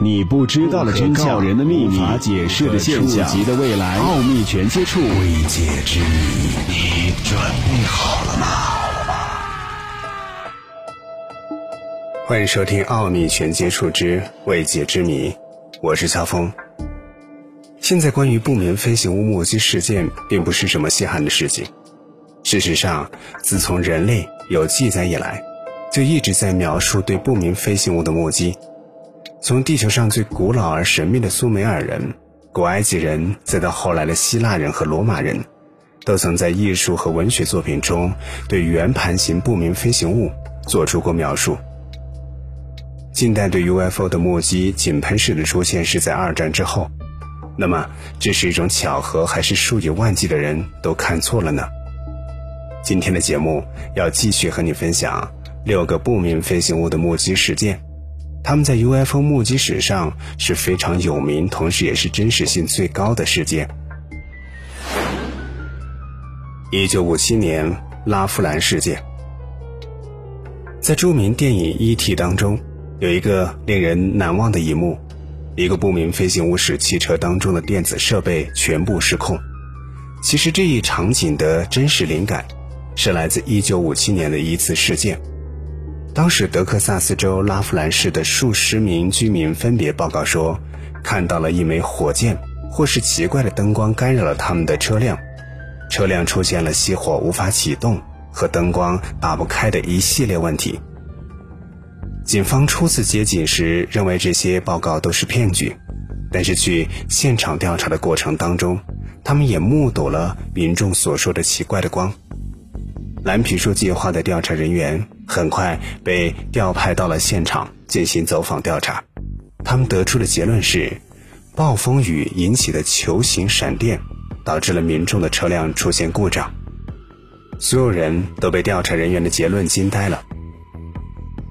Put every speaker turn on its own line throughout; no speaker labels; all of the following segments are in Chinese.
你不知道的真相，人的秘密，无法解释的现象，级的未来，奥秘全接触，
未解之谜，你准备好了吗？欢迎收听《奥秘全接触之未解之谜》，我是乔峰。现在关于不明飞行物目击事件，并不是什么稀罕的事情。事实上，自从人类有记载以来，就一直在描述对不明飞行物的目击。从地球上最古老而神秘的苏美尔人、古埃及人，再到后来的希腊人和罗马人，都曾在艺术和文学作品中对圆盘形不明飞行物做出过描述。近代对 UFO 的目击井喷式的出现是在二战之后，那么这是一种巧合，还是数以万计的人都看错了呢？今天的节目要继续和你分享六个不明飞行物的目击事件。他们在 UFO 目击史上是非常有名，同时也是真实性最高的事件。一九五七年拉夫兰事件，在著名电影《E.T.》当中，有一个令人难忘的一幕：一个不明飞行物使汽车当中的电子设备全部失控。其实这一场景的真实灵感，是来自一九五七年的一次事件。当时，德克萨斯州拉夫兰市的数十名居民分别报告说，看到了一枚火箭或是奇怪的灯光干扰了他们的车辆，车辆出现了熄火无法启动和灯光打不开的一系列问题。警方初次接警时认为这些报告都是骗局，但是去现场调查的过程当中，他们也目睹了民众所说的奇怪的光。蓝皮书计划的调查人员很快被调派到了现场进行走访调查，他们得出的结论是，暴风雨引起的球形闪电导致了民众的车辆出现故障。所有人都被调查人员的结论惊呆了，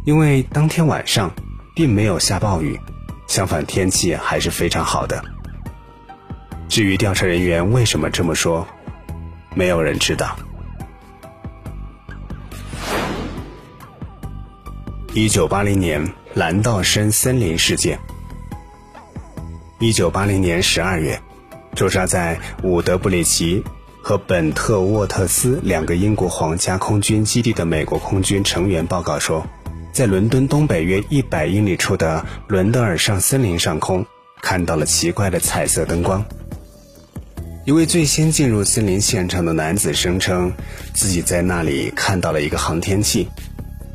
因为当天晚上并没有下暴雨，相反天气还是非常好的。至于调查人员为什么这么说，没有人知道。一九八零年蓝道深森林事件。一九八零年十二月，驻扎在伍德布里奇和本特沃特斯两个英国皇家空军基地的美国空军成员报告说，在伦敦东北约一百英里处的伦德尔上森林上空，看到了奇怪的彩色灯光。一位最先进入森林现场的男子声称，自己在那里看到了一个航天器。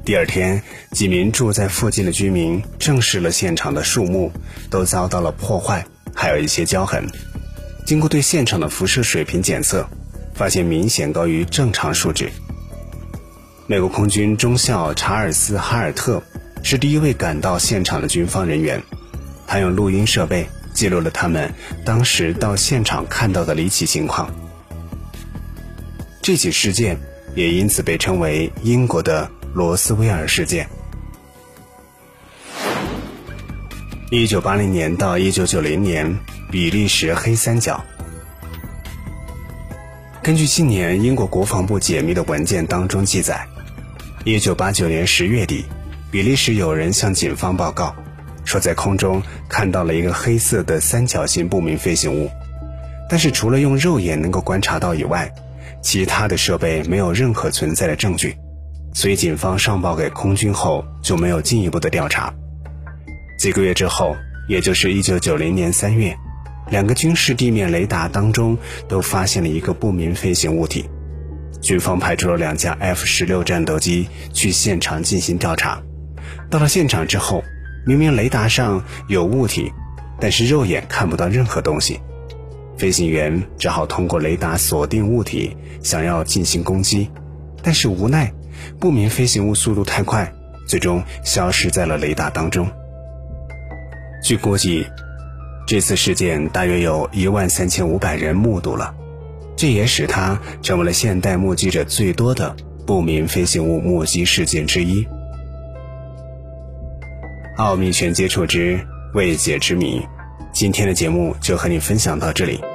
第二天，几名住在附近的居民证实了现场的树木都遭到了破坏，还有一些焦痕。经过对现场的辐射水平检测，发现明显高于正常数值。美国空军中校查尔斯·哈尔特是第一位赶到现场的军方人员，他用录音设备记录了他们当时到现场看到的离奇情况。这起事件也因此被称为英国的。罗斯威尔事件。一九八零年到一九九零年，比利时黑三角。根据近年英国国防部解密的文件当中记载，一九八九年十月底，比利时有人向警方报告，说在空中看到了一个黑色的三角形不明飞行物，但是除了用肉眼能够观察到以外，其他的设备没有任何存在的证据。所以，警方上报给空军后就没有进一步的调查。几个月之后，也就是一九九零年三月，两个军事地面雷达当中都发现了一个不明飞行物体。军方派出了两架 F 十六战斗机去现场进行调查。到了现场之后，明明雷达上有物体，但是肉眼看不到任何东西。飞行员只好通过雷达锁定物体，想要进行攻击，但是无奈。不明飞行物速度太快，最终消失在了雷达当中。据估计，这次事件大约有一万三千五百人目睹了，这也使它成为了现代目击者最多的不明飞行物目击事件之一。奥秘全接触之未解之谜，今天的节目就和你分享到这里。